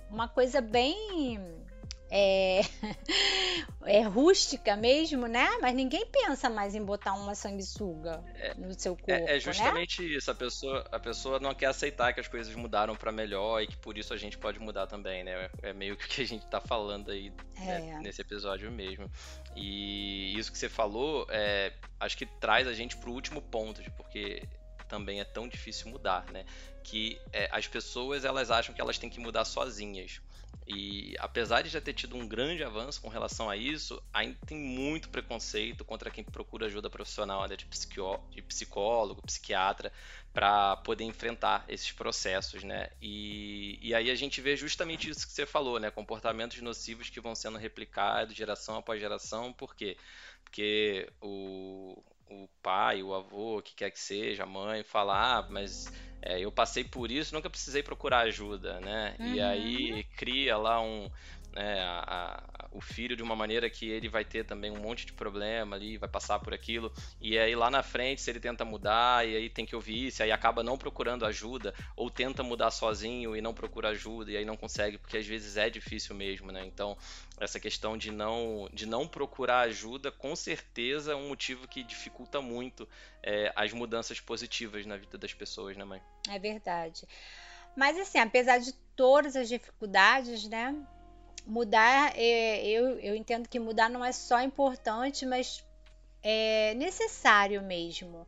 [SPEAKER 2] uma coisa bem é, <laughs> é rústica mesmo, né? Mas ninguém pensa mais em botar uma sanguessuga é, no seu corpo. É,
[SPEAKER 1] é
[SPEAKER 2] né?
[SPEAKER 1] justamente né? isso. A pessoa, a pessoa não quer aceitar que as coisas mudaram para melhor e que por isso a gente pode mudar também, né? É meio que o que a gente tá falando aí né, é. nesse episódio mesmo. E isso que você falou, é, acho que traz a gente pro último ponto, porque também é tão difícil mudar, né? Que é, as pessoas elas acham que elas têm que mudar sozinhas. E apesar de já ter tido um grande avanço com relação a isso, ainda tem muito preconceito contra quem procura ajuda profissional de, de psicólogo, psiquiatra, para poder enfrentar esses processos, né? E, e aí a gente vê justamente isso que você falou, né? Comportamentos nocivos que vão sendo replicados geração após geração, por quê? Porque o, o pai, o avô, o que quer que seja, a mãe, fala, ah, mas é, eu passei por isso, nunca precisei procurar ajuda, né? Uhum. E aí cria lá um, né, a, a, o filho de uma maneira que ele vai ter também um monte de problema ali, vai passar por aquilo, e aí lá na frente, se ele tenta mudar, e aí tem que ouvir isso, aí acaba não procurando ajuda, ou tenta mudar sozinho e não procura ajuda, e aí não consegue, porque às vezes é difícil mesmo, né? Então, essa questão de não, de não procurar ajuda, com certeza é um motivo que dificulta muito é, as mudanças positivas na vida das pessoas, né, mãe?
[SPEAKER 2] É verdade. Mas assim, apesar de todas as dificuldades, né? Mudar, é, eu, eu entendo que mudar não é só importante, mas é necessário mesmo.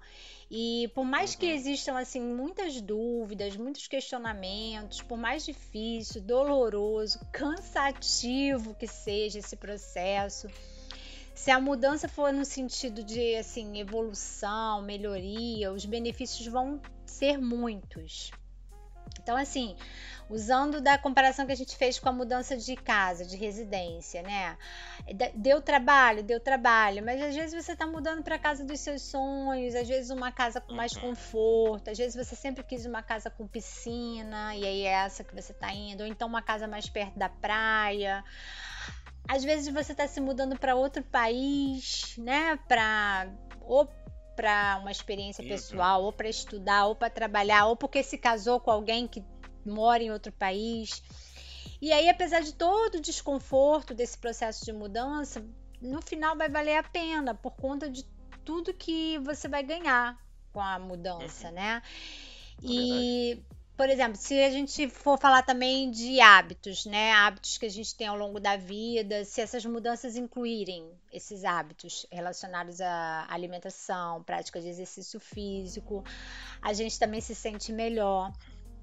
[SPEAKER 2] E por mais uhum. que existam assim muitas dúvidas, muitos questionamentos, por mais difícil, doloroso, cansativo que seja esse processo, se a mudança for no sentido de assim evolução, melhoria, os benefícios vão ser muitos. Então assim, usando da comparação que a gente fez com a mudança de casa, de residência, né? Deu trabalho, deu trabalho, mas às vezes você está mudando para a casa dos seus sonhos, às vezes uma casa com mais uhum. conforto, às vezes você sempre quis uma casa com piscina e aí é essa que você está indo, ou então uma casa mais perto da praia. Às vezes você está se mudando para outro país, né? Para ou para uma experiência uhum. pessoal, ou para estudar, ou para trabalhar, ou porque se casou com alguém que mora em outro país. E aí, apesar de todo o desconforto desse processo de mudança, no final vai valer a pena por conta de tudo que você vai ganhar com a mudança, uhum. né? É e por exemplo, se a gente for falar também de hábitos, né? Hábitos que a gente tem ao longo da vida, se essas mudanças incluírem esses hábitos relacionados à alimentação, prática de exercício físico, a gente também se sente melhor.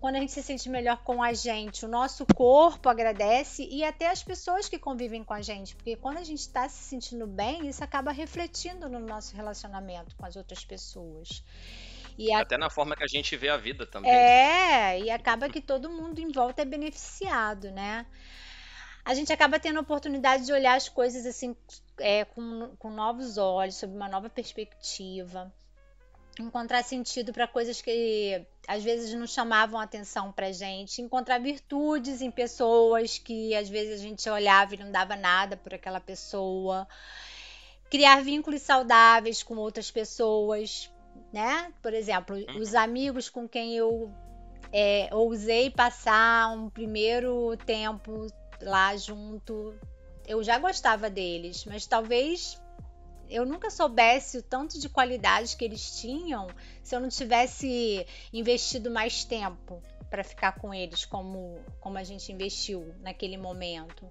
[SPEAKER 2] Quando a gente se sente melhor com a gente, o nosso corpo agradece e até as pessoas que convivem com a gente, porque quando a gente está se sentindo bem, isso acaba refletindo no nosso relacionamento com as outras pessoas.
[SPEAKER 1] E a... Até na forma que a gente vê a vida também.
[SPEAKER 2] É, e acaba que todo mundo em volta é beneficiado, né? A gente acaba tendo a oportunidade de olhar as coisas assim é, com, com novos olhos, sob uma nova perspectiva. Encontrar sentido para coisas que às vezes não chamavam atenção pra gente, encontrar virtudes em pessoas que às vezes a gente olhava e não dava nada por aquela pessoa, criar vínculos saudáveis com outras pessoas, né? Por exemplo, uhum. os amigos com quem eu é, ousei passar um primeiro tempo lá junto, eu já gostava deles, mas talvez eu nunca soubesse o tanto de qualidades que eles tinham se eu não tivesse investido mais tempo para ficar com eles como, como a gente investiu naquele momento.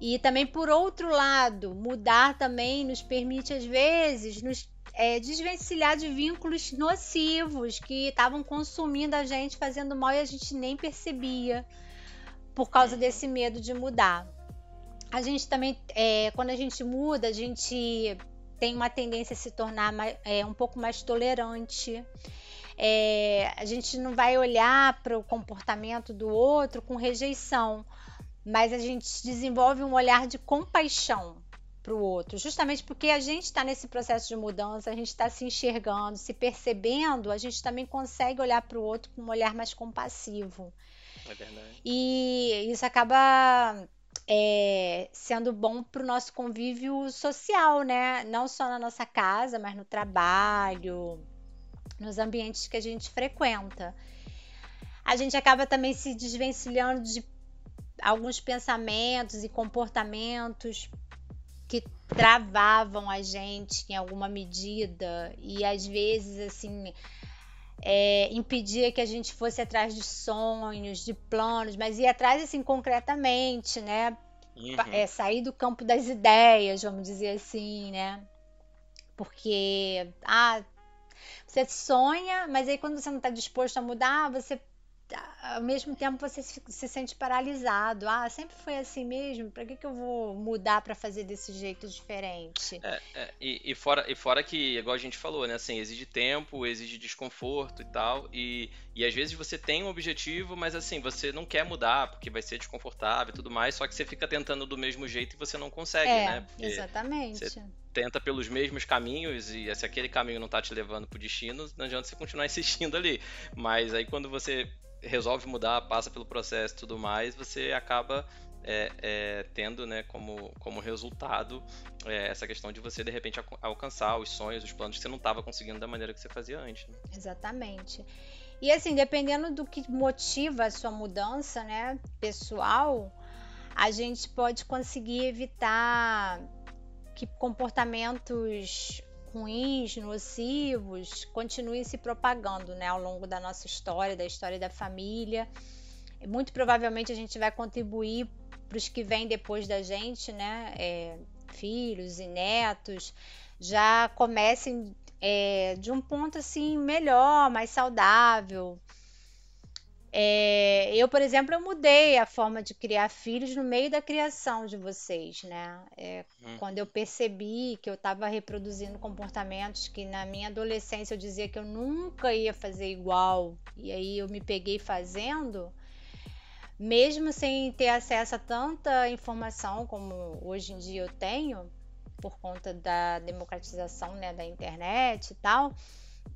[SPEAKER 2] E também, por outro lado, mudar também nos permite, às vezes, nos é, desvencilhar de vínculos nocivos que estavam consumindo a gente, fazendo mal e a gente nem percebia por causa desse medo de mudar. A gente também, é, quando a gente muda, a gente tem uma tendência a se tornar mais, é, um pouco mais tolerante. É, a gente não vai olhar para o comportamento do outro com rejeição, mas a gente desenvolve um olhar de compaixão para o outro, justamente porque a gente está nesse processo de mudança, a gente está se enxergando, se percebendo, a gente também consegue olhar para o outro com um olhar mais compassivo.
[SPEAKER 1] É verdade.
[SPEAKER 2] E isso acaba é, sendo bom para o nosso convívio social, né? Não só na nossa casa, mas no trabalho, nos ambientes que a gente frequenta. A gente acaba também se desvencilhando de alguns pensamentos e comportamentos que travavam a gente em alguma medida e às vezes assim é, impedia que a gente fosse atrás de sonhos, de planos, mas ia atrás assim concretamente, né? Uhum. É, sair do campo das ideias, vamos dizer assim, né? Porque ah, você sonha, mas aí quando você não está disposto a mudar, você ao mesmo tempo você se, se, sente paralisado. Ah, sempre foi assim mesmo? Para que, que eu vou mudar para fazer desse jeito diferente?
[SPEAKER 1] É, é, e, e, fora, e fora que, igual a gente falou, né? Assim, exige tempo, exige desconforto e tal. E, e às vezes você tem um objetivo, mas assim, você não quer mudar porque vai ser desconfortável e tudo mais, só que você fica tentando do mesmo jeito e você não consegue,
[SPEAKER 2] é,
[SPEAKER 1] né?
[SPEAKER 2] Porque exatamente.
[SPEAKER 1] Você tenta pelos mesmos caminhos e se aquele caminho não tá te levando pro destino, não adianta você continuar <laughs> insistindo ali. Mas aí quando você resolve mudar, passa pelo processo e tudo mais, você acaba é, é, tendo né, como, como resultado é, essa questão de você de repente alcançar os sonhos, os planos que você não estava conseguindo da maneira que você fazia antes. Né?
[SPEAKER 2] Exatamente. E assim, dependendo do que motiva a sua mudança né, pessoal, a gente pode conseguir evitar que comportamentos ruins, nocivos, continuem se propagando né, ao longo da nossa história, da história da família. Muito provavelmente a gente vai contribuir para os que vêm depois da gente, né? É, filhos e netos, já comecem é, de um ponto assim melhor, mais saudável, é, eu, por exemplo, eu mudei a forma de criar filhos no meio da criação de vocês, né? É, hum. Quando eu percebi que eu estava reproduzindo comportamentos que na minha adolescência eu dizia que eu nunca ia fazer igual, e aí eu me peguei fazendo, mesmo sem ter acesso a tanta informação como hoje em dia eu tenho, por conta da democratização né, da internet e tal.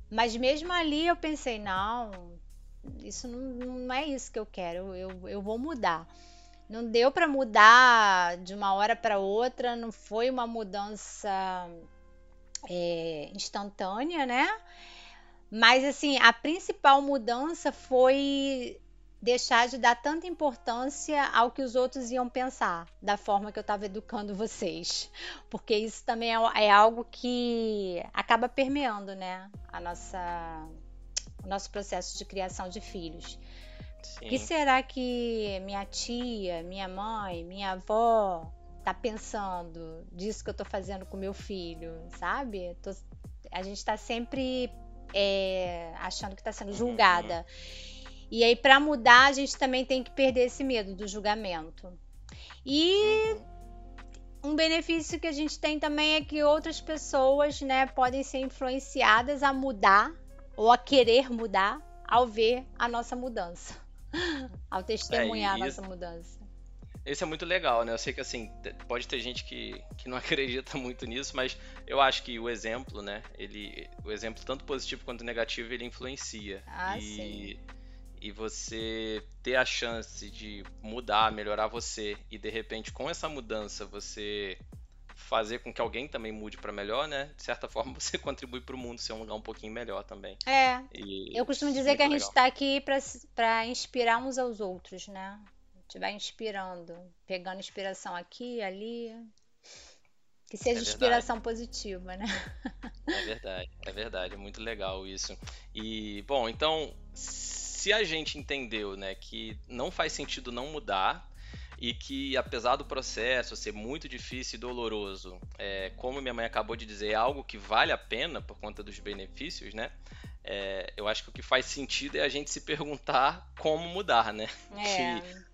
[SPEAKER 2] Mas mesmo ali eu pensei, não, isso não, não é isso que eu quero, eu, eu vou mudar. Não deu para mudar de uma hora para outra, não foi uma mudança é, instantânea, né? Mas assim, a principal mudança foi deixar de dar tanta importância ao que os outros iam pensar, da forma que eu estava educando <laughs> vocês. Porque isso também é, é algo que acaba permeando, né? A nossa o nosso processo de criação de filhos.
[SPEAKER 1] Sim.
[SPEAKER 2] O que será que minha tia, minha mãe, minha avó tá pensando disso que eu tô fazendo com meu filho, sabe? Tô- a gente tá sempre é, achando que tá sendo julgada. E aí, para mudar, a gente também tem que perder esse medo do julgamento. E um benefício que a gente tem também é que outras pessoas, né, podem ser influenciadas a mudar ou a querer mudar ao ver a nossa mudança, <laughs> ao testemunhar a
[SPEAKER 1] isso-
[SPEAKER 2] nossa mudança.
[SPEAKER 1] Isso é muito legal, né? Eu sei que assim, pode ter gente que, que não <laughs> acredita muito nisso, mas eu acho que o exemplo, né? Ele, o exemplo tanto positivo quanto negativo, ele influencia.
[SPEAKER 2] Ah,
[SPEAKER 1] e,
[SPEAKER 2] sim.
[SPEAKER 1] e você ter a chance de mudar, melhorar você e de repente com essa mudança você fazer com que alguém também mude para melhor, né? De certa <laughs> forma você contribui para o mundo ser um lugar um pouquinho melhor também.
[SPEAKER 2] É,
[SPEAKER 1] E
[SPEAKER 2] eu costumo
[SPEAKER 1] é
[SPEAKER 2] dizer que a gente está aqui para inspirar uns aos outros, né? A gente vai inspirando, pegando inspiração aqui, ali. Que seja
[SPEAKER 1] É
[SPEAKER 2] inspiração positiva, né? <laughs>
[SPEAKER 1] É verdade, é verdade, é muito legal isso. E, bom, então, se a gente entendeu, né, que não faz sentido não mudar e que, apesar do processo ser muito difícil e doloroso, é, como minha mãe acabou de dizer, é algo que vale a pena por conta dos benefícios, né? é, eu acho que o que faz sentido é a gente se perguntar como mudar, né?
[SPEAKER 2] É.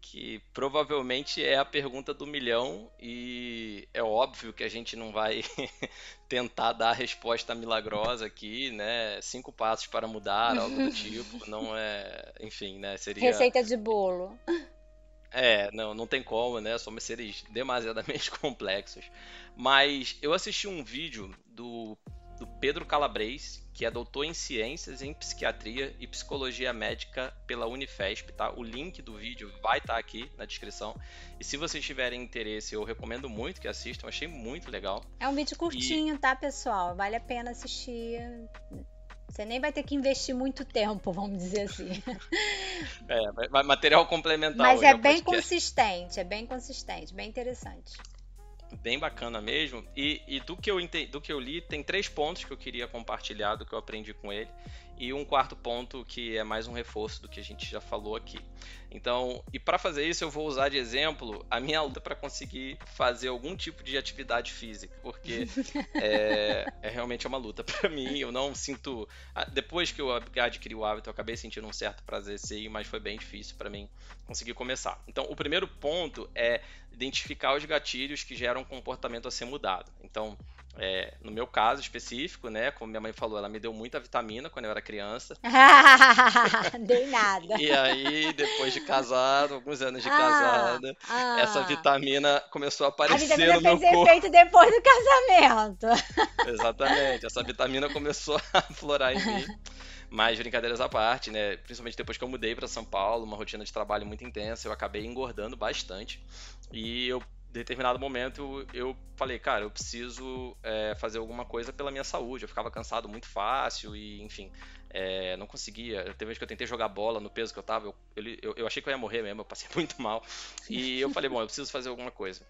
[SPEAKER 1] que provavelmente é a pergunta do milhão e é óbvio que a gente não vai <laughs> tentar dar a resposta milagrosa aqui, né? Cinco passos para mudar, algo do <laughs> tipo, não é, enfim, né? Seria
[SPEAKER 2] Receita de bolo.
[SPEAKER 1] É, não, não tem como, né? Somos seres demasiadamente <laughs> complexos. Mas eu assisti um vídeo do, do Pedro Calabres, que é doutor em ciências em psiquiatria e psicologia médica pela Unifesp, tá? O link do vídeo vai estar aqui na descrição. E se vocês tiverem interesse, eu recomendo muito que assistam, achei muito legal.
[SPEAKER 2] É um vídeo curtinho, tá, pessoal? Vale a pena assistir. Você nem vai ter que investir muito tempo, vamos dizer assim. <laughs>
[SPEAKER 1] É, material complementar
[SPEAKER 2] Mas é bem
[SPEAKER 1] podcast.
[SPEAKER 2] consistente, é bem consistente, bem interessante.
[SPEAKER 1] bem bacana mesmo. E, e do, que eu do que eu li, tem três pontos que eu queria compartilhar do que eu aprendi com ele. E um quarto ponto que é mais um reforço do que a gente já falou aqui. Então, e para fazer isso, eu vou usar de exemplo a minha luta para conseguir fazer algum tipo de atividade física, porque <laughs> é, é realmente uma luta para mim. Eu não sinto. ah, Depois que eu adquiri o hábito, eu acabei sentindo um certo prazer sim, mas foi bem difícil para mim conseguir começar. Então, o primeiro ponto é identificar os gatilhos que geram um comportamento a ser mudado. Então, é, no meu caso específico, né, como minha mãe falou, ela me deu muita vitamina quando eu era criança. <laughs>
[SPEAKER 2] Dei <laughs> nada.
[SPEAKER 1] E aí, depois de casado, alguns anos de
[SPEAKER 2] Ah,
[SPEAKER 1] casada,
[SPEAKER 2] ah.
[SPEAKER 1] essa vitamina começou a
[SPEAKER 2] A
[SPEAKER 1] aparecer
[SPEAKER 2] vitamina
[SPEAKER 1] no meu
[SPEAKER 2] fez
[SPEAKER 1] corpo.
[SPEAKER 2] efeito depois do casamento. <laughs>
[SPEAKER 1] Exatamente, essa vitamina começou a aflorar em mim. Mas brincadeiras à parte, né? Principalmente depois que eu mudei para São Paulo, uma rotina de trabalho muito intensa, eu acabei engordando bastante. E eu, determinado momento, eu falei, cara, eu preciso é, fazer alguma coisa pela minha saúde. Eu ficava cansado muito fácil e, enfim, é, não conseguia. Teve vez que eu tentei jogar bola no peso que eu tava, eu, eu, eu achei que eu ia morrer mesmo, eu passei <laughs> muito mal. E eu falei, bom, eu preciso fazer alguma coisa.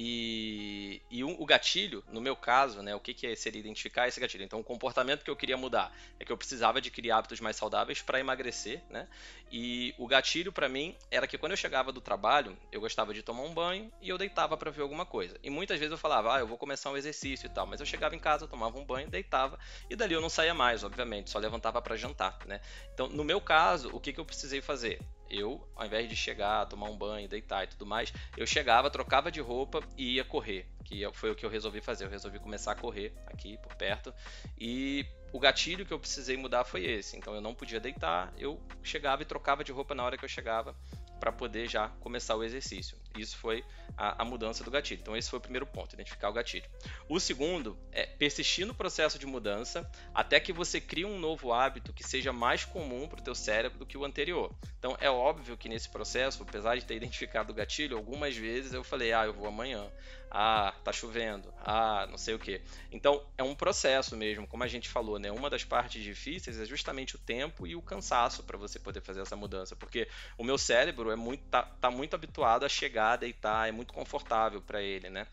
[SPEAKER 1] E, e o, gatilho, no meu caso, né, o que, que seria identificar esse gatilho? Então, o comportamento que eu queria mudar é que eu precisava adquirir hábitos mais saudáveis para emagrecer, né? E o gatilho para mim era que quando eu chegava do trabalho, eu gostava de tomar um banho e eu deitava para ver alguma coisa. E muitas vezes eu falava, ah, eu vou começar um exercício e tal, mas eu chegava em casa, tomava um banho, deitava e dali eu não saía mais, obviamente, só levantava para jantar, né? Então, no meu caso, o que, que eu precisei fazer? Eu, ao invés de chegar, tomar um banho, deitar e tudo mais, eu chegava, trocava de roupa e ia correr, que foi o que eu resolvi fazer. Eu resolvi começar a correr aqui por perto e o gatilho que eu precisei mudar foi esse. Então eu não podia deitar, eu chegava e trocava de roupa na hora que eu chegava para poder já começar o exercício. Isso foi a, a, mudança do gatilho. Então esse foi o primeiro ponto, identificar o gatilho. O segundo é persistir no processo de mudança até que você crie um novo hábito que seja mais comum para o teu cérebro do que o anterior. Então é óbvio que nesse processo, apesar de ter identificado o gatilho, algumas vezes eu falei, ah, eu vou amanhã. Ah, tá chovendo. Ah, não sei o que. Então, é um processo mesmo, como a gente falou, né? Uma das partes difíceis é justamente o tempo e o cansaço para você poder fazer essa mudança, porque o meu cérebro é muito tá, tá muito habituado a chegar, deitar, é muito confortável para ele, né?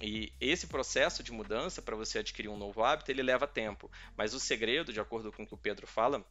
[SPEAKER 1] E esse processo de mudança para você adquirir um novo hábito, ele leva tempo. Mas o segredo, de acordo com o que o Pedro fala,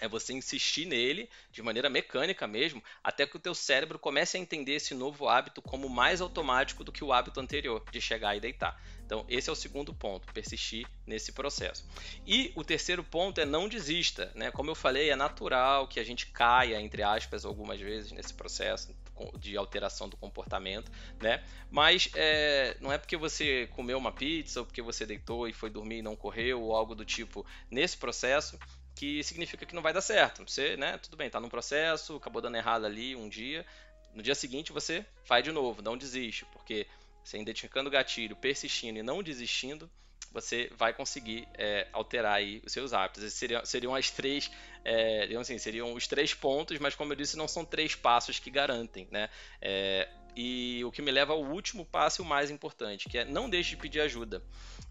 [SPEAKER 1] é você insistir nele de maneira mecânica mesmo, até que o teu cérebro comece a entender esse novo hábito como mais automático do que o hábito anterior de chegar e deitar. Então, esse é o segundo ponto, persistir nesse processo. E o terceiro ponto é não desista, né? Como eu falei, é natural que a gente caia, entre aspas, algumas vezes nesse processo de alteração do comportamento, né? Mas é, não é porque você comeu uma pizza ou porque você deitou e foi dormir e não correu ou algo do tipo nesse processo que significa que não vai dar certo. Você, né, tudo bem, tá num processo, acabou dando errado ali um dia, no dia seguinte você faz de novo, não desiste, porque você identificando o gatilho, persistindo e não desistindo, você vai conseguir é, alterar aí os seus hábitos. Esses seriam, seriam as três, é, assim, seriam os três pontos, mas como eu disse, não são três passos que garantem, né? É, e o que me leva ao último passo e o mais importante, que é não deixe de pedir ajuda.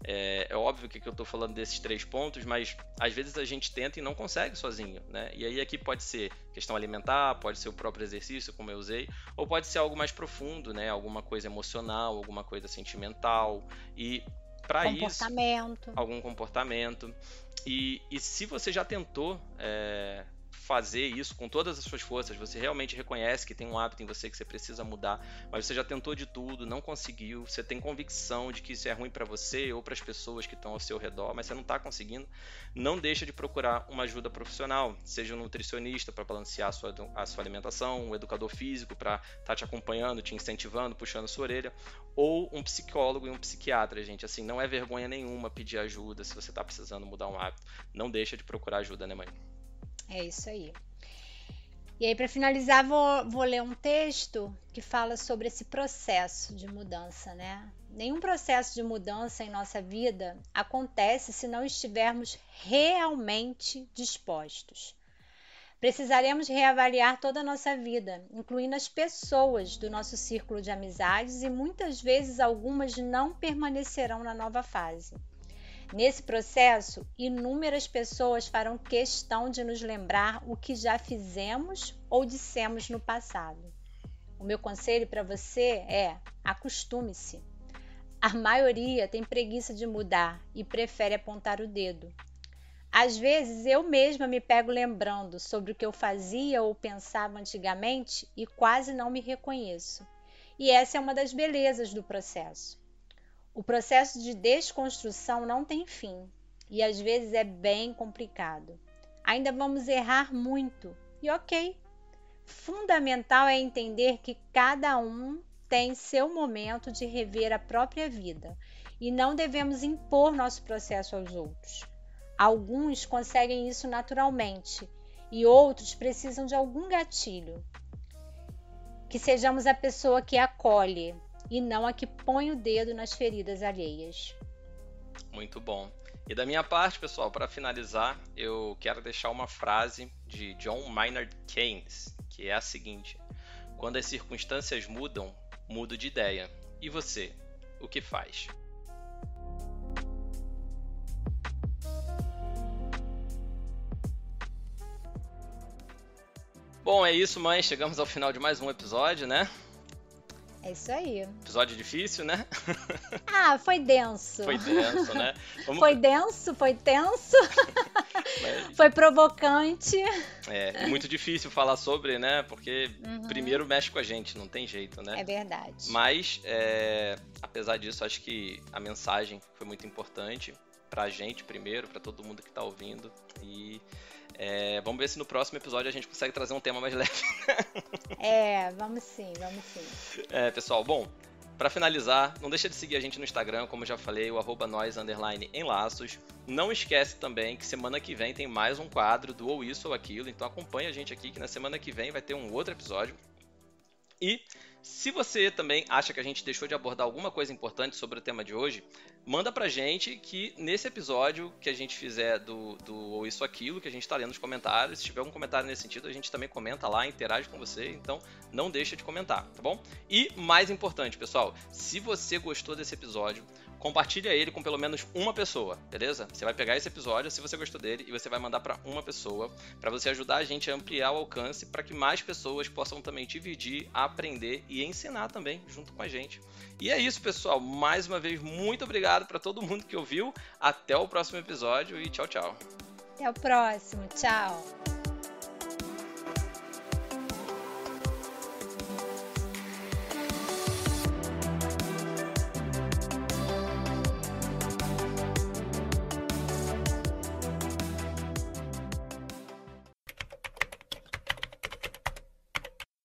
[SPEAKER 1] É, é óbvio que eu estou falando desses três pontos, mas às vezes a gente tenta e não consegue sozinho, né? E aí aqui pode ser questão alimentar, pode ser o próprio exercício, como eu usei, ou pode ser algo mais profundo, né? Alguma coisa emocional, alguma coisa sentimental e para isso algum comportamento e, e se você já tentou é, fazer isso com todas as suas forças, você realmente reconhece que tem um hábito em você que você precisa mudar, mas você já tentou de tudo, não conseguiu, você tem convicção de que isso é ruim para você ou para as pessoas que estão ao seu redor, mas você não está conseguindo, não deixa de procurar uma ajuda profissional, seja um nutricionista para balancear a sua, a sua alimentação, um educador físico para estar tá te acompanhando, te incentivando, puxando sua orelha, ou um psicólogo e um psiquiatra, gente. Assim, não é vergonha nenhuma pedir ajuda se você está precisando mudar um hábito. Não deixa de procurar ajuda, né, mãe?
[SPEAKER 2] É isso aí. E aí, para finalizar, vou, vou ler um texto que fala sobre esse processo de mudança, né? Nenhum processo de mudança em nossa vida acontece se não estivermos realmente dispostos. Precisaremos reavaliar toda a nossa vida, incluindo as pessoas do nosso círculo de amizades, e muitas vezes algumas não permanecerão na nova fase. Nesse processo, inúmeras pessoas farão questão de nos lembrar o que já fizemos ou dissemos no passado. O meu conselho para você é: acostume-se. A maioria tem preguiça de mudar e prefere apontar o dedo. Às vezes eu mesma me pego lembrando sobre o que eu fazia ou pensava antigamente e quase não me reconheço. E essa é uma das belezas do processo. O processo de desconstrução não tem fim e às vezes é bem complicado. Ainda vamos errar muito e ok. Fundamental é entender que cada um tem seu momento de rever a própria vida e não devemos impor nosso processo aos outros. Alguns conseguem isso naturalmente e outros precisam de algum gatilho. Que sejamos a pessoa que acolhe, e não a que põe o dedo nas feridas alheias.
[SPEAKER 1] Muito bom. E da minha parte, pessoal, para finalizar, eu quero deixar uma frase de John Maynard Keynes, que é a seguinte: Quando as circunstâncias mudam, mudo de ideia. E você, o que faz? Bom, é isso, mãe. Chegamos ao final de mais um episódio, né?
[SPEAKER 2] É isso aí.
[SPEAKER 1] Episódio difícil, né? <laughs>
[SPEAKER 2] Ah, foi denso.
[SPEAKER 1] Foi denso, né?
[SPEAKER 2] Vamos... Foi denso, foi tenso. Mas... Foi provocante.
[SPEAKER 1] É, muito difícil falar sobre, né? Porque uhum. primeiro mexe com a gente, não tem jeito, né?
[SPEAKER 2] É verdade.
[SPEAKER 1] Mas, é, apesar disso, acho que a mensagem foi muito importante pra gente primeiro, para todo mundo que tá ouvindo. E é, vamos ver se no próximo episódio a gente consegue trazer um tema mais <laughs> leve.
[SPEAKER 2] é, vamos sim, vamos sim.
[SPEAKER 1] É, pessoal, bom, para finalizar, não deixa de seguir a gente no Instagram, como já falei, o arroba nós, underline, em laços. Não esquece também que semana que vem tem mais um quadro do ou isso ou aquilo, então acompanha a gente aqui que na semana que vem vai ter um outro episódio. E Se você também acha que a gente deixou de abordar alguma coisa importante sobre o tema de hoje, manda pra gente que nesse episódio que a gente fizer do, do ou isso aquilo, que a gente tá lendo nos comentários, se tiver algum comentário nesse sentido, a gente também comenta lá, interage com você, então não deixa de comentar, tá bom? E mais importante, pessoal, se você gostou desse episódio, compartilha ele com pelo menos uma pessoa, beleza? Você vai pegar esse episódio, se você gostou dele, e você vai mandar para uma pessoa, para você ajudar a gente a ampliar o alcance, para que mais pessoas possam também dividir, aprender e ensinar também junto com a gente. E é isso, pessoal. Mais uma vez, muito obrigado para todo mundo que ouviu. Até o próximo episódio e tchau, tchau.
[SPEAKER 2] Até o próximo. Tchau.